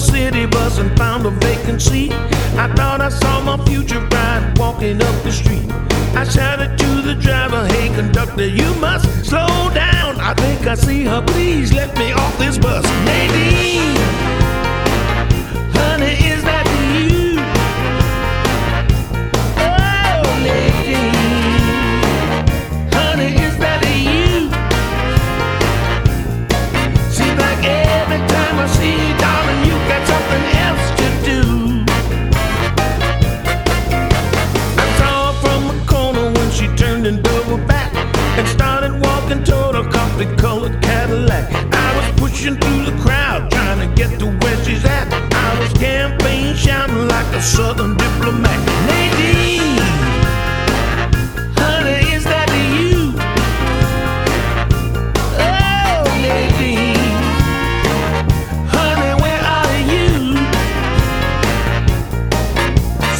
city bus and found a vacant seat, I thought I saw my future bride walking up the street. I shouted to the driver, hey conductor, you must slow down. I think I see her, please let me off this bus. Nadine, Cadillac. I was pushing through the crowd trying to get to where she's at. I was campaign shouting like a southern diplomat. Nadine, honey, is that you? Oh, Nadine, honey, where are you?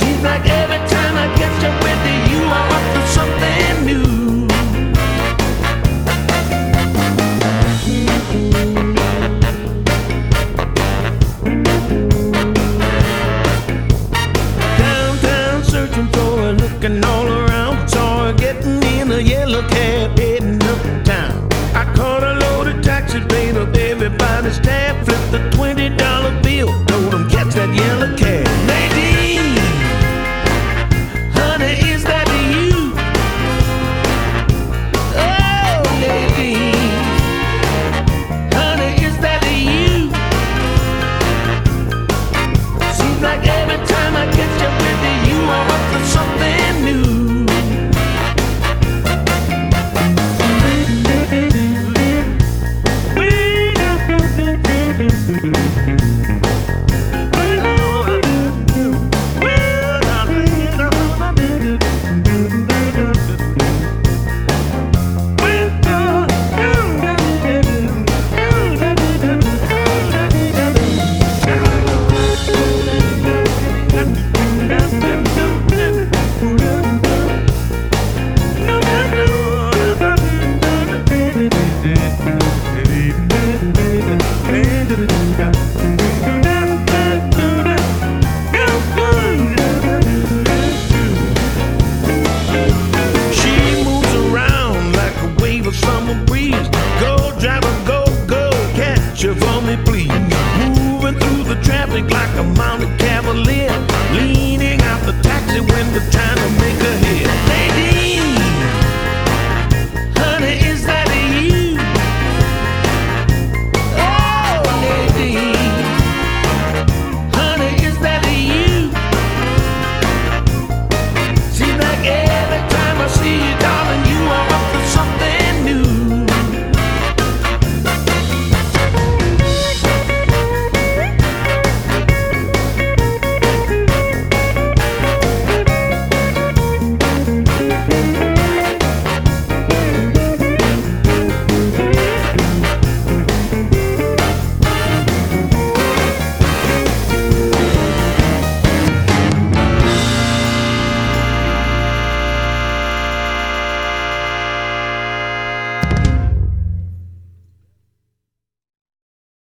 Seems like every something